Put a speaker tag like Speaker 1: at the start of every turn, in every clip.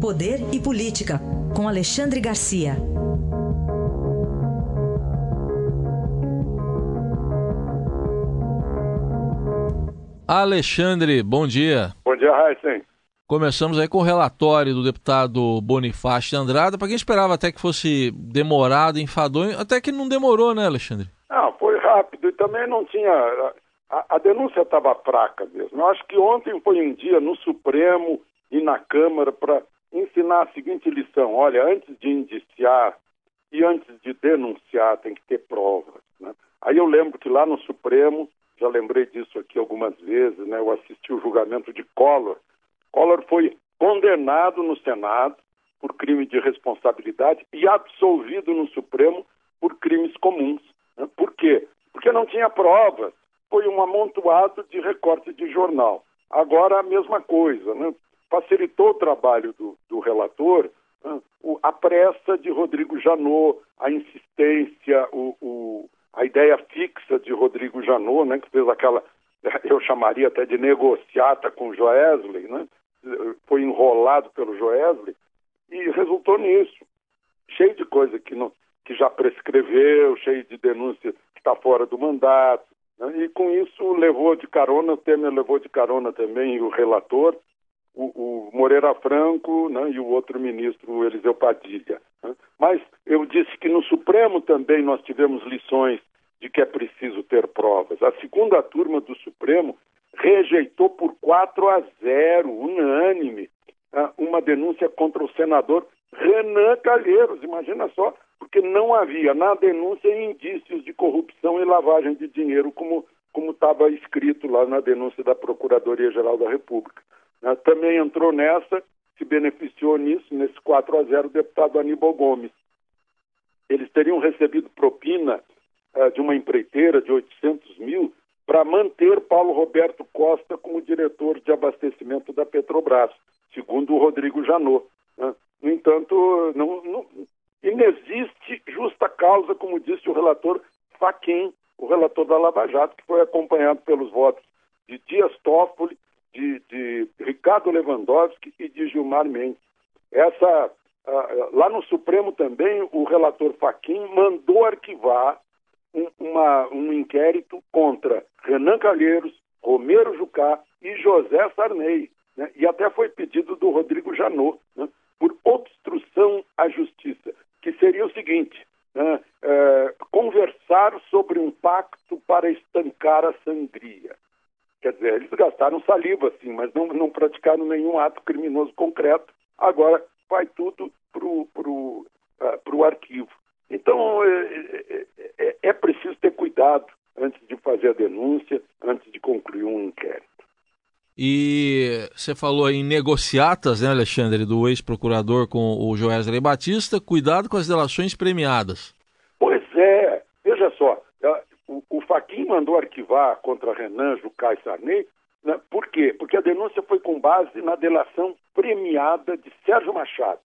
Speaker 1: Poder e Política, com Alexandre Garcia.
Speaker 2: Alexandre, bom dia.
Speaker 3: Bom dia, Raíssen.
Speaker 2: Começamos aí com o relatório do deputado Bonifácio de Andrada. Para quem esperava até que fosse demorado, enfadonho, até que não demorou, né, Alexandre?
Speaker 3: Não, foi rápido e também não tinha. A, a denúncia estava fraca mesmo. Eu acho que ontem foi um dia no Supremo e na Câmara para ensinar a seguinte lição: olha, antes de indiciar e antes de denunciar, tem que ter provas. Né? Aí eu lembro que lá no Supremo, já lembrei disso aqui algumas vezes, né? eu assisti o julgamento de Collor Collor foi condenado no Senado por crime de responsabilidade e absolvido no Supremo por crimes comuns. Né? Por quê? Porque não tinha provas. Foi um amontoado de recorte de jornal. Agora a mesma coisa. Né? Facilitou o trabalho do, do relator né? a pressa de Rodrigo Janot, a insistência, o, o, a ideia fixa de Rodrigo Janot, né? que fez aquela, eu chamaria até de negociata com Joesley, né? foi enrolado pelo Joesley e resultou nisso. Cheio de coisa que, não, que já prescreveu, cheio de denúncia que está fora do mandato. Né? E com isso levou de carona, o Temer levou de carona também o relator, o, o Moreira Franco né? e o outro ministro, o Eliseu Padilha. Né? Mas eu disse que no Supremo também nós tivemos lições de que é preciso ter provas. A segunda turma do Supremo rejeitou por 4 a 0, unânime, ah, uma denúncia contra o senador Renan Calheiros. Imagina só, porque não havia na denúncia indícios de corrupção e lavagem de dinheiro, como estava escrito lá na denúncia da Procuradoria-Geral da República. Ah, também entrou nessa, se beneficiou nisso, nesse 4 a 0, o deputado Aníbal Gomes. Eles teriam recebido propina uh, de uma empreiteira de 800 mil para manter Paulo Roberto Costa como diretor de abastecimento da Petrobras, segundo o Rodrigo Janot. Né? No entanto, não, não, inexiste justa causa, como disse o relator Faquim, o relator da Lava Jato, que foi acompanhado pelos votos de Dias Toffoli, de, de Ricardo Lewandowski e de Gilmar Mendes. Essa, lá no Supremo também, o relator Faquim mandou arquivar um, uma, um inquérito contra Renan Calheiros, Romero Jucá e José Sarney. Né? E até foi pedido do Rodrigo Janot, né? por obstrução à justiça, que seria o seguinte: né? é, conversar sobre um pacto para estancar a sangria. Quer dizer, eles gastaram saliva, sim, mas não, não praticaram nenhum ato criminoso concreto. Agora vai tudo para o pro, uh, pro arquivo. Então, é, é, é, é preciso ter cuidado antes de fazer a denúncia, antes de concluir um inquérito.
Speaker 2: E você falou em negociatas, né, Alexandre, do ex-procurador com o Joesley Batista. Cuidado com as delações premiadas.
Speaker 3: Pois é. Veja só, o, o Faquin mandou arquivar contra Renan, Jucá e Sarney. Né? Por quê? Porque a denúncia foi com base na delação premiada de Sérgio Machado,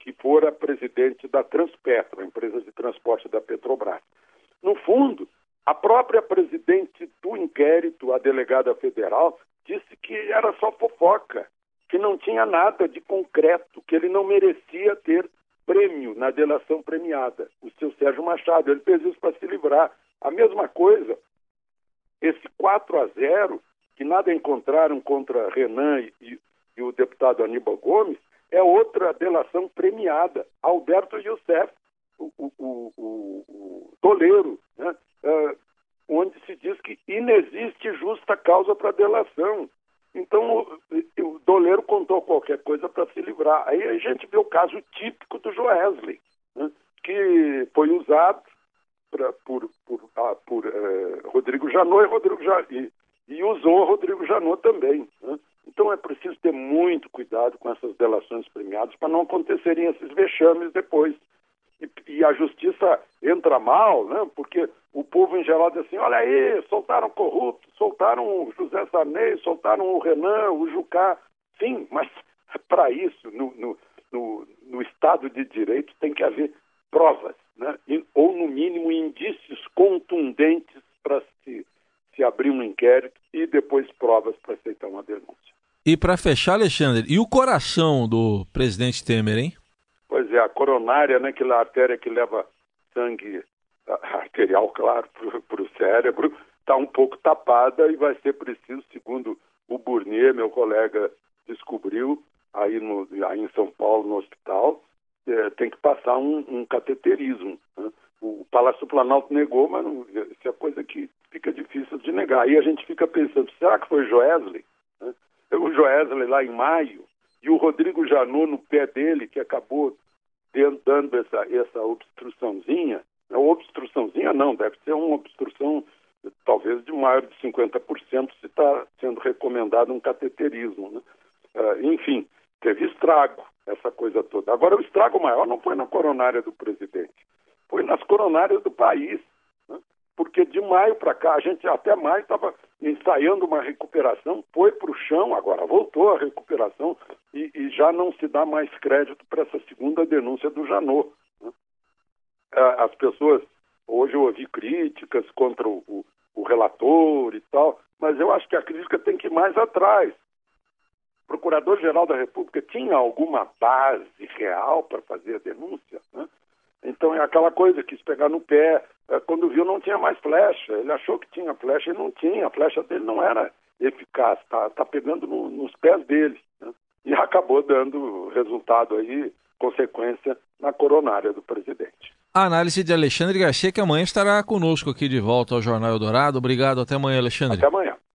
Speaker 3: que fora presidente da Transpetro, a empresa de transporte da Petrobras. No fundo, a própria presidente do inquérito, a delegada federal, disse que era só fofoca, que não tinha nada de concreto, que ele não merecia ter prêmio na delação premiada. O seu Sérgio Machado, ele fez isso para se livrar. A mesma coisa, esse 4 a 0, que nada encontraram contra Renan e, e o deputado Aníbal Gomes, é outra delação premiada. Alberto Youssef, o, o, o, o Toleiro, né? uh, onde se diz que inexiste justa causa para delação. Então, o, o doleiro contou qualquer coisa para se livrar. Aí a gente vê o caso típico do Joesley, né? que foi usado pra, por, por, ah, por eh, Rodrigo Janot e, Rodrigo e, e usou Rodrigo Janot também. Né? Então é preciso ter muito cuidado com essas delações premiadas para não acontecerem esses vexames depois e, e, a justiça entra mal, né? porque o povo em geral diz assim, olha aí, soltaram corrupto, soltaram o José Sarney, soltaram o Renan, o Jucá. Sim, mas para isso, no, no, no, no, Estado de Direito, tem que haver provas, né? Ou no mínimo indícios contundentes para se, se abrir um inquérito e depois provas para aceitar uma denúncia.
Speaker 2: E para fechar, Alexandre, e o coração do presidente Temer, hein?
Speaker 3: Pois é, a coronária, né, que é a artéria que leva sangue arterial, claro, para o cérebro, está um pouco tapada e vai ser preciso, segundo o Burnier, meu colega, descobriu aí, no, aí em São Paulo, no hospital, é, tem que passar um, um cateterismo. Né? O Palácio Planalto negou, mas não, isso é coisa que fica difícil de negar. Aí a gente fica pensando, será que foi Joesley? Né? O Joesley lá em maio, e o Rodrigo Janot no pé dele, que acabou dando essa, essa obstruçãozinha, não, obstruçãozinha não, deve ser uma obstrução talvez de maior de 50% se está sendo recomendado um cateterismo. Né? Uh, enfim, teve estrago essa coisa toda. Agora, o estrago maior não foi na coronária do presidente, foi nas coronárias do país. Né? Porque de maio para cá, a gente até maio estava ensaiando uma recuperação, foi para o chão, agora voltou a recuperação e, e, já não se dá mais crédito para essa segunda denúncia do Janot. Né? As pessoas, hoje eu ouvi críticas contra o, o, o relator e tal, mas eu acho que a crítica tem que ir mais atrás Procurador-Geral da República tinha alguma base real para fazer a denúncia? Né? Então é aquela coisa, quis pegar no pé. É, quando viu, não tinha mais flecha. Ele achou que tinha flecha e não tinha. A flecha dele não era eficaz, está tá pegando no, nos pés dele. Né? E acabou dando resultado aí, consequência na coronária do presidente.
Speaker 2: A análise de Alexandre Garcia, que amanhã estará conosco aqui de volta ao Jornal Eldorado. Obrigado, até amanhã, Alexandre.
Speaker 3: Até amanhã.